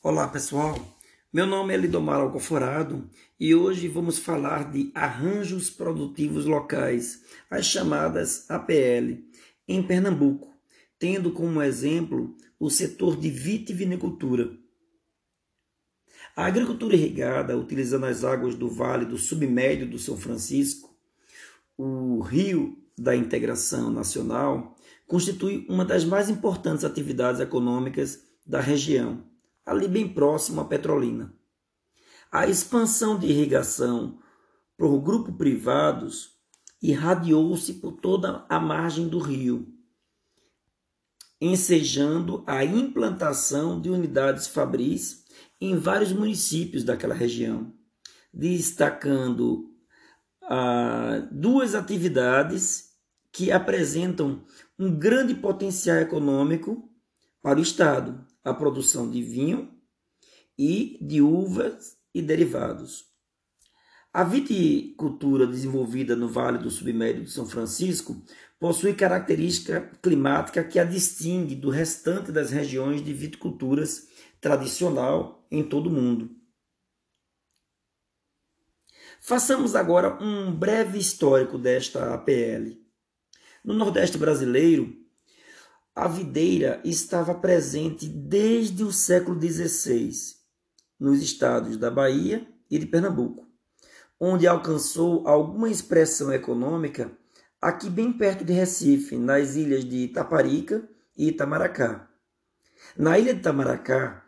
Olá pessoal, meu nome é Lidomar Alcoforado e hoje vamos falar de arranjos produtivos locais, as chamadas APL, em Pernambuco, tendo como exemplo o setor de vitivinicultura. A agricultura irrigada, utilizando as águas do Vale do Submédio do São Francisco, o rio da integração nacional, constitui uma das mais importantes atividades econômicas da região ali bem próximo à Petrolina. A expansão de irrigação por grupos privados irradiou-se por toda a margem do rio, ensejando a implantação de unidades fabris em vários municípios daquela região, destacando ah, duas atividades que apresentam um grande potencial econômico para o Estado, a produção de vinho e de uvas e derivados. A viticultura desenvolvida no Vale do Submédio de São Francisco possui característica climática que a distingue do restante das regiões de viticulturas tradicional em todo o mundo. Façamos agora um breve histórico desta APL. No Nordeste brasileiro, a videira estava presente desde o século XVI nos estados da Bahia e de Pernambuco, onde alcançou alguma expressão econômica aqui bem perto de Recife, nas ilhas de Itaparica e Itamaracá. Na ilha de Itamaracá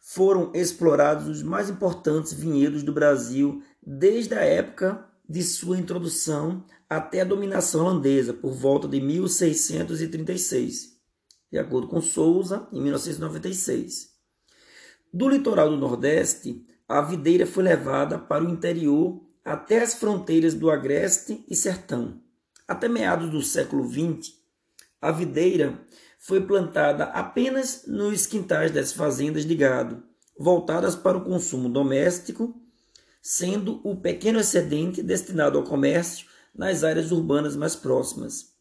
foram explorados os mais importantes vinhedos do Brasil desde a época de sua introdução até a dominação holandesa, por volta de 1636 de acordo com Souza, em 1996. Do litoral do Nordeste, a videira foi levada para o interior até as fronteiras do Agreste e Sertão. Até meados do século XX, a videira foi plantada apenas nos quintais das fazendas de gado, voltadas para o consumo doméstico, sendo o pequeno excedente destinado ao comércio nas áreas urbanas mais próximas.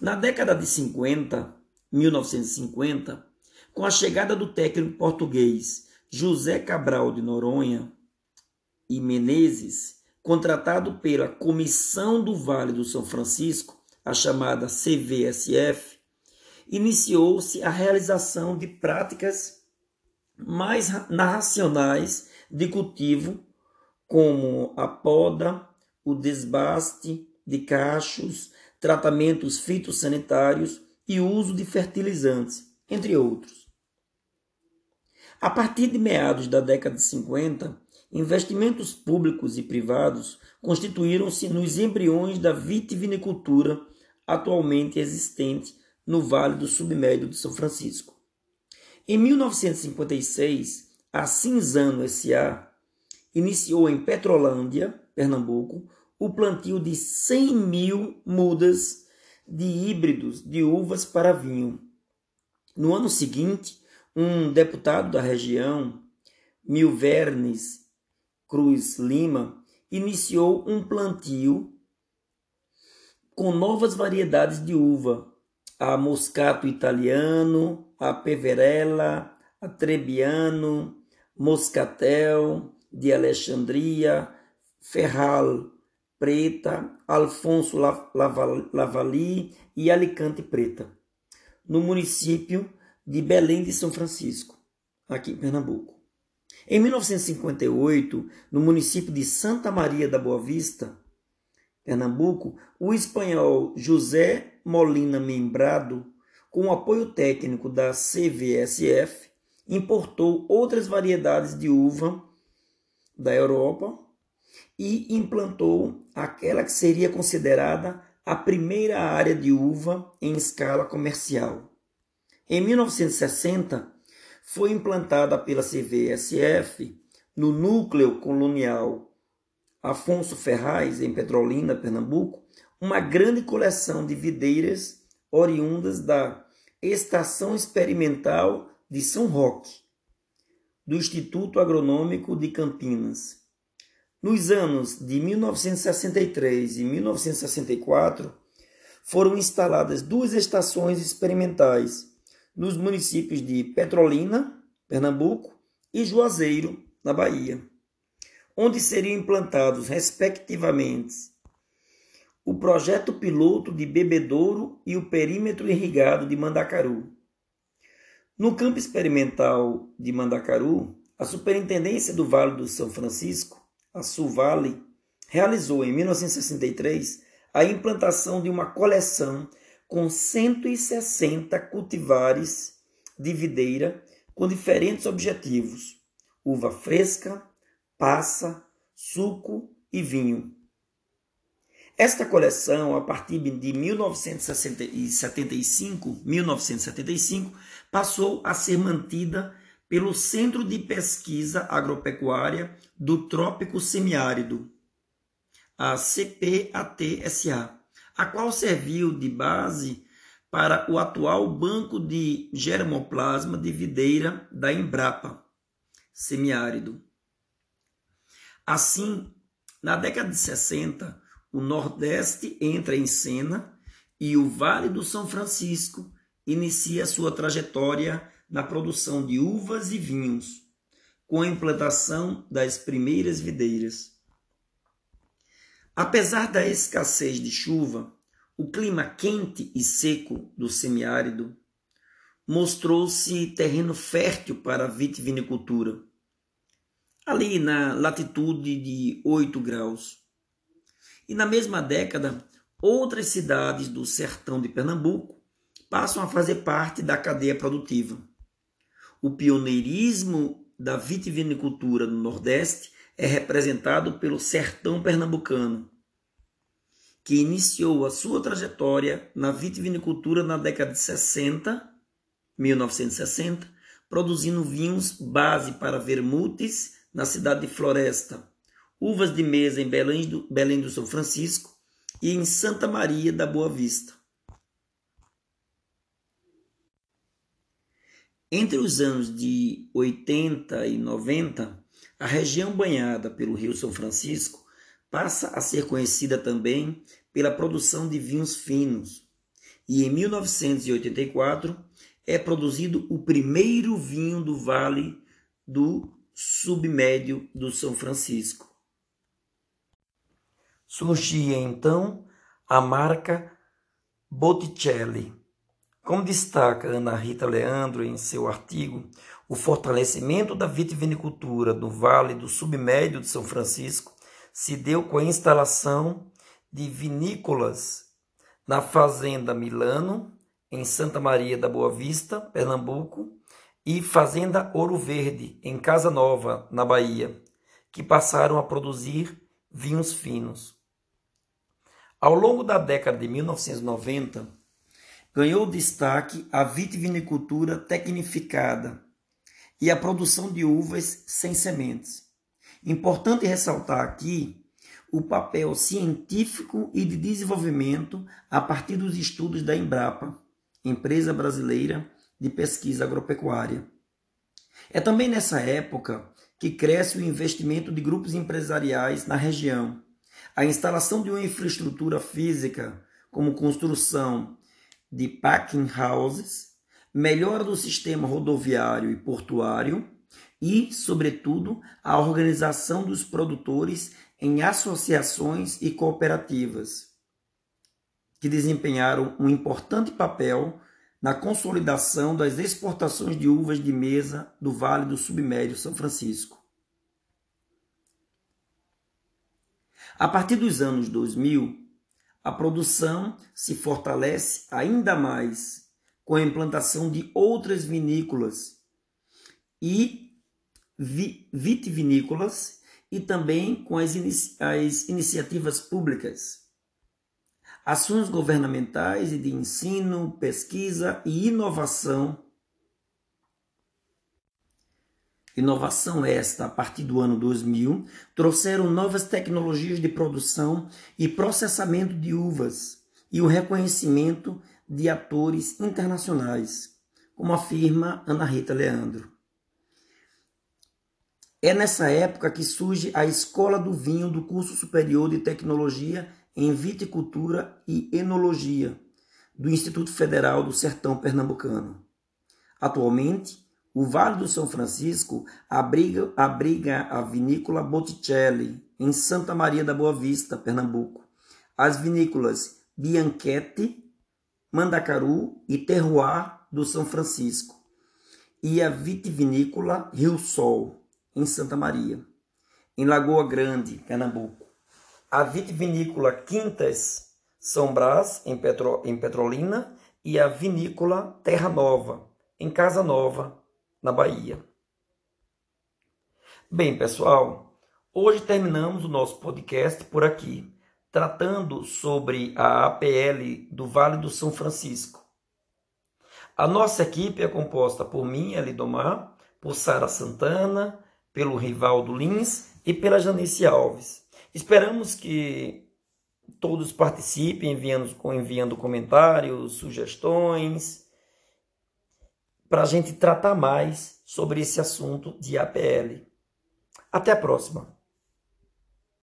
Na década de 50, 1950, com a chegada do técnico português José Cabral de Noronha e Menezes, contratado pela Comissão do Vale do São Francisco, a chamada CVSF, iniciou-se a realização de práticas mais racionais de cultivo, como a poda, o desbaste de cachos, tratamentos fitossanitários e uso de fertilizantes, entre outros. A partir de meados da década de 50, investimentos públicos e privados constituíram-se nos embriões da vitivinicultura atualmente existente no Vale do Submédio de São Francisco. Em 1956, a Cinzano S.A. iniciou em Petrolândia, Pernambuco, o plantio de 100 mil mudas de híbridos de uvas para vinho. No ano seguinte, um deputado da região, Milvernes Cruz Lima, iniciou um plantio com novas variedades de uva, a Moscato Italiano, a Peverella, a Trebbiano, Moscatel de Alexandria, Ferral Preta, Alfonso Lavali e Alicante Preta, no município de Belém de São Francisco, aqui em Pernambuco. Em 1958, no município de Santa Maria da Boa Vista, Pernambuco, o espanhol José Molina Membrado, com o apoio técnico da CVSF, importou outras variedades de uva da Europa e implantou aquela que seria considerada a primeira área de uva em escala comercial. Em 1960, foi implantada pela CVSF no núcleo colonial Afonso Ferraz, em Petrolina, Pernambuco, uma grande coleção de videiras oriundas da Estação Experimental de São Roque, do Instituto Agronômico de Campinas. Nos anos de 1963 e 1964, foram instaladas duas estações experimentais nos municípios de Petrolina, Pernambuco, e Juazeiro, na Bahia, onde seriam implantados, respectivamente, o projeto piloto de Bebedouro e o perímetro irrigado de Mandacaru. No campo experimental de Mandacaru, a Superintendência do Vale do São Francisco, a Suvale, realizou em 1963 a implantação de uma coleção com 160 cultivares de videira com diferentes objetivos: uva fresca, passa, suco e vinho. Esta coleção, a partir de 1975, 1975, passou a ser mantida pelo Centro de Pesquisa Agropecuária do Trópico Semiárido, a CPAT-SA, a qual serviu de base para o atual Banco de Germoplasma de Videira da Embrapa, semiárido. Assim, na década de 60, o Nordeste entra em cena e o Vale do São Francisco inicia sua trajetória na produção de uvas e vinhos, com a implantação das primeiras videiras. Apesar da escassez de chuva, o clima quente e seco do semiárido mostrou-se terreno fértil para a vitivinicultura, ali na latitude de 8 graus. E na mesma década, outras cidades do sertão de Pernambuco passam a fazer parte da cadeia produtiva. O pioneirismo da vitivinicultura no Nordeste é representado pelo sertão pernambucano, que iniciou a sua trajetória na vitivinicultura na década de 60, 1960, produzindo vinhos base para vermutes na cidade de Floresta, uvas de mesa em Belém do, Belém do São Francisco e em Santa Maria da Boa Vista. Entre os anos de 80 e 90, a região banhada pelo Rio São Francisco passa a ser conhecida também pela produção de vinhos finos. E em 1984 é produzido o primeiro vinho do Vale do Submédio do São Francisco. Surgia então a marca Botticelli. Como destaca Ana Rita Leandro em seu artigo, o fortalecimento da vitivinicultura do Vale do Submédio de São Francisco se deu com a instalação de vinícolas na Fazenda Milano, em Santa Maria da Boa Vista, Pernambuco, e Fazenda Ouro Verde, em Casa Nova, na Bahia, que passaram a produzir vinhos finos. Ao longo da década de 1990, ganhou destaque a vitivinicultura tecnificada e a produção de uvas sem sementes. Importante ressaltar aqui o papel científico e de desenvolvimento a partir dos estudos da Embrapa, empresa brasileira de pesquisa agropecuária. É também nessa época que cresce o investimento de grupos empresariais na região, a instalação de uma infraestrutura física, como construção de packing houses, melhora do sistema rodoviário e portuário e, sobretudo, a organização dos produtores em associações e cooperativas, que desempenharam um importante papel na consolidação das exportações de uvas de mesa do Vale do Submédio São Francisco. A partir dos anos 2000, a produção se fortalece ainda mais com a implantação de outras vinícolas e vitivinícolas e também com as, inici as iniciativas públicas. Ações governamentais e de ensino, pesquisa e inovação. Inovação esta, a partir do ano 2000, trouxeram novas tecnologias de produção e processamento de uvas e o reconhecimento de atores internacionais, como afirma Ana Rita Leandro. É nessa época que surge a Escola do Vinho do Curso Superior de Tecnologia em Viticultura e Enologia do Instituto Federal do Sertão Pernambucano. Atualmente, O Vale do São Francisco abriga, abriga a vinícola Botticelli, em Santa Maria da Boa Vista, Pernambuco. As vinícolas Bianchetti, Mandacaru e Terroir do São Francisco. E a vitivinícola Rio Sol, em Santa Maria. Em Lagoa Grande, Pernambuco. A vitivinícola Quintas São Brás, em, Petro, em Petrolina. E a vinícola Terra Nova, em Casa Nova, na Bahia. Bem, pessoal, hoje terminamos o nosso podcast por aqui, tratando sobre a APL do Vale do São Francisco. A nossa equipe é composta por mim, Elidomar, por Sara Santana, pelo Rivaldo Lins e pela Janice Alves. Esperamos que todos participem enviando, enviando comentários, sugestões para a gente tratar mais sobre esse assunto de APL. Até a próxima!